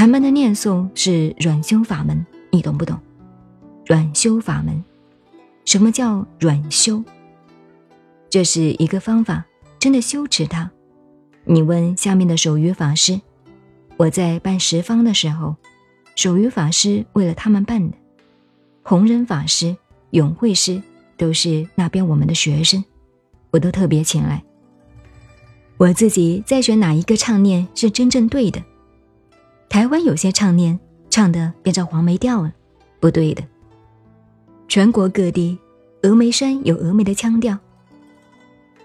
禅门的念诵是软修法门，你懂不懂？软修法门，什么叫软修？这是一个方法，真的修持它。你问下面的守愚法师，我在办十方的时候，守愚法师为了他们办的，弘忍法师、永慧师都是那边我们的学生，我都特别请来。我自己在选哪一个唱念是真正对的。台湾有些唱念唱的变成黄梅调了，不对的。全国各地，峨眉山有峨眉的腔调，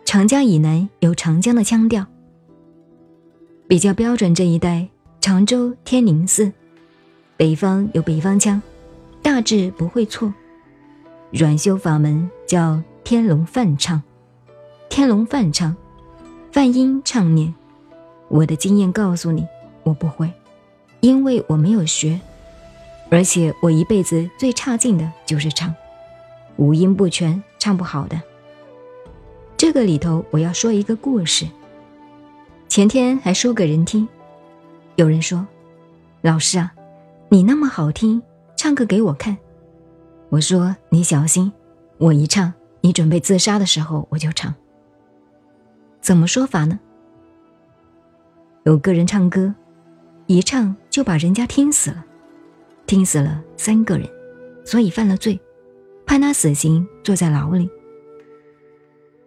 长江以南有长江的腔调。比较标准这一带，常州天宁寺，北方有北方腔，大致不会错。软修法门叫天龙梵唱，天龙梵唱，梵音唱念。我的经验告诉你，我不会。因为我没有学，而且我一辈子最差劲的就是唱，五音不全，唱不好的。这个里头我要说一个故事。前天还说给人听，有人说：“老师啊，你那么好听，唱歌给我看。”我说：“你小心，我一唱，你准备自杀的时候我就唱。”怎么说法呢？有个人唱歌。一唱就把人家听死了，听死了三个人，所以犯了罪，判他死刑，坐在牢里。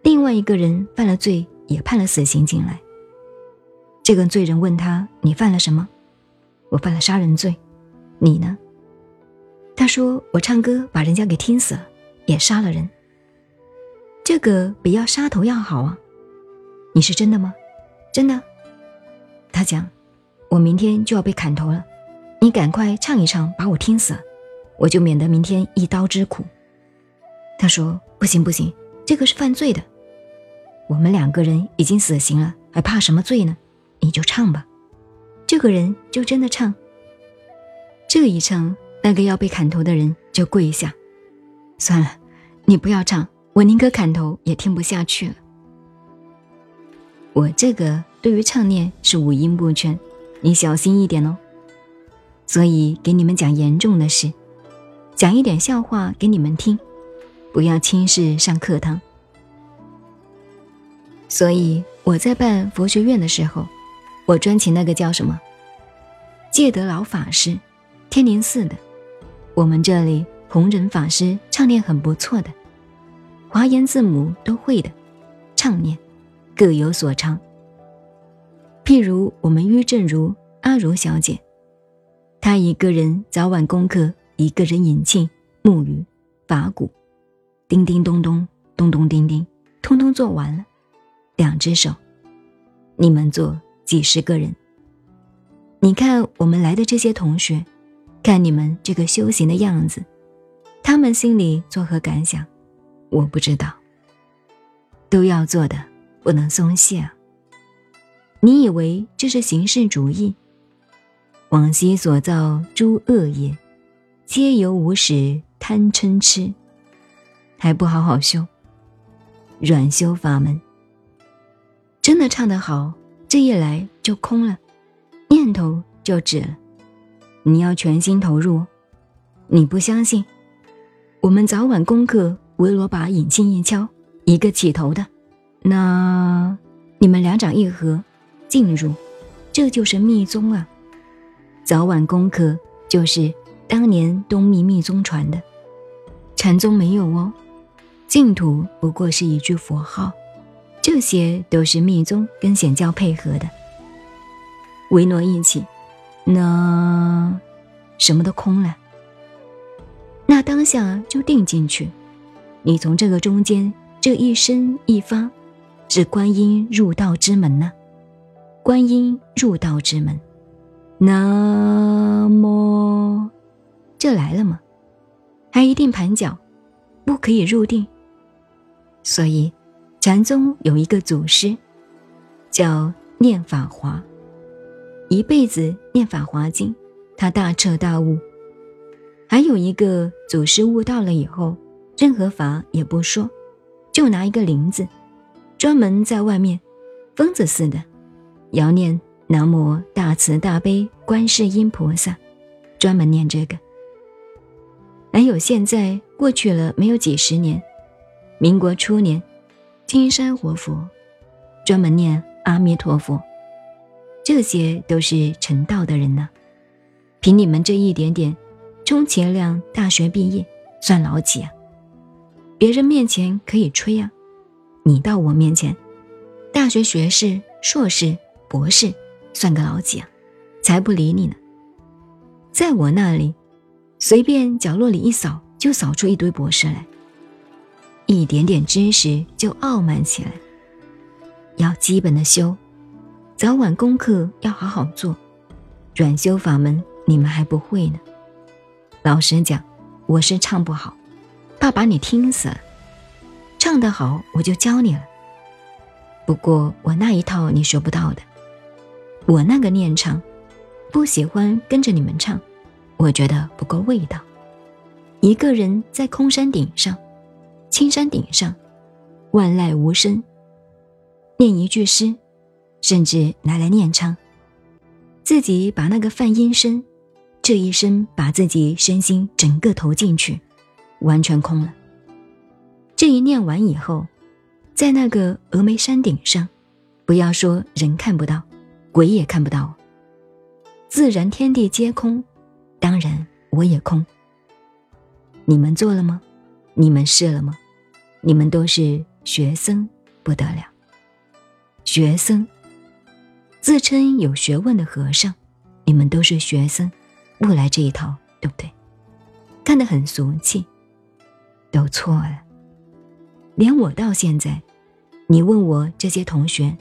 另外一个人犯了罪，也判了死刑进来。这个罪人问他：“你犯了什么？”我犯了杀人罪。你呢？他说：“我唱歌把人家给听死了，也杀了人。这个比要杀头要好啊。”你是真的吗？真的。他讲。我明天就要被砍头了，你赶快唱一唱，把我听死，我就免得明天一刀之苦。他说：“不行不行，这个是犯罪的。我们两个人已经死刑了，还怕什么罪呢？你就唱吧。”这个人就真的唱。这一唱，那个要被砍头的人就跪下。算了，你不要唱，我宁可砍头也听不下去了。我这个对于唱念是五音不全。你小心一点哦。所以给你们讲严重的事，讲一点笑话给你们听，不要轻视上课堂。所以我在办佛学院的时候，我专请那个叫什么戒德老法师，天宁寺的。我们这里弘忍法师唱念很不错的，华严字母都会的，唱念各有所长。譬如我们于正如阿如小姐，她一个人早晚功课，一个人引磬、木鱼、法鼓，叮叮咚咚，咚咚叮叮，通通做完了。两只手，你们做几十个人。你看我们来的这些同学，看你们这个修行的样子，他们心里作何感想？我不知道。都要做的，不能松懈啊。你以为这是形式主义？往昔所造诸恶业，皆由无始贪嗔痴，还不好好修，软修法门。真的唱得好，这一来就空了，念头就止了。你要全心投入。你不相信？我们早晚功课维罗把引磬一敲，一个起头的，那你们两掌一合。进入，这就是密宗啊！早晚功课就是当年东密密宗传的，禅宗没有哦。净土不过是一句佛号，这些都是密宗跟显教配合的。维诺一起，那什么都空了，那当下就定进去。你从这个中间这一生一发，是观音入道之门呢。观音入道之门，那么这来了吗？还一定盘脚，不可以入定。所以禅宗有一个祖师叫念法华，一辈子念法华经，他大彻大悟。还有一个祖师悟道了以后，任何法也不说，就拿一个铃子，专门在外面疯子似的。遥念南无大慈大悲观世音菩萨，专门念这个。还有现在过去了没有几十年，民国初年，金山活佛专门念阿弥陀佛，这些都是成道的人呢。凭你们这一点点，充其量大学毕业算老几啊？别人面前可以吹啊，你到我面前，大学学士、硕士、博士，算个老几啊？才不理你呢。在我那里。随便角落里一扫，就扫出一堆博士来。一点点知识就傲慢起来，要基本的修，早晚功课要好好做。软修法门你们还不会呢。老实讲，我是唱不好，怕把你听死了。唱得好，我就教你了。不过我那一套你学不到的，我那个念唱，不喜欢跟着你们唱。我觉得不够味道。一个人在空山顶上、青山顶上，万籁无声，念一句诗，甚至拿来念唱，自己把那个泛音声，这一声把自己身心整个投进去，完全空了。这一念完以后，在那个峨眉山顶上，不要说人看不到，鬼也看不到，自然天地皆空。当然，我也空。你们做了吗？你们试了吗？你们都是学生，不得了。学生，自称有学问的和尚，你们都是学生，不来这一套，对不对？看得很俗气，都错了。连我到现在，你问我这些同学，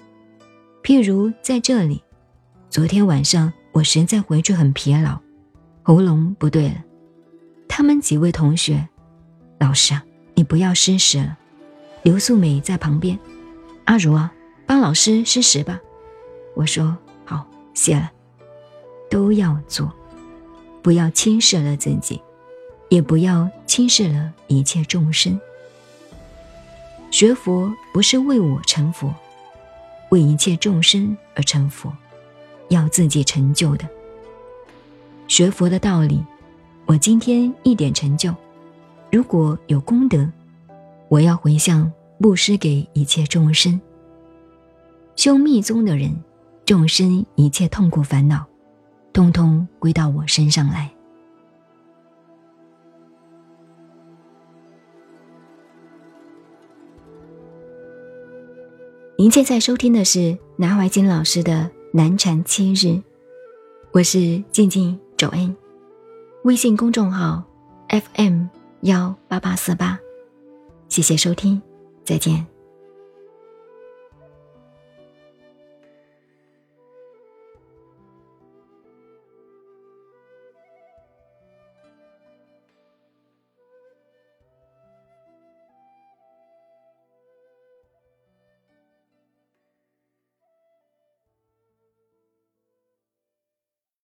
譬如在这里，昨天晚上我实在回去很疲劳。喉咙不对了，他们几位同学，老师啊，你不要失时了。刘素美在旁边，阿如啊，帮老师施食吧。我说好，谢了。都要做，不要轻视了自己，也不要轻视了一切众生。学佛不是为我成佛，为一切众生而成佛，要自己成就的。学佛的道理，我今天一点成就，如果有功德，我要回向布施给一切众生。修密宗的人，众生一切痛苦烦恼，通通归到我身上来。您现在收听的是南怀瑾老师的难缠七日，我是静静。周恩，微信公众号 FM 幺八八四八，谢谢收听，再见。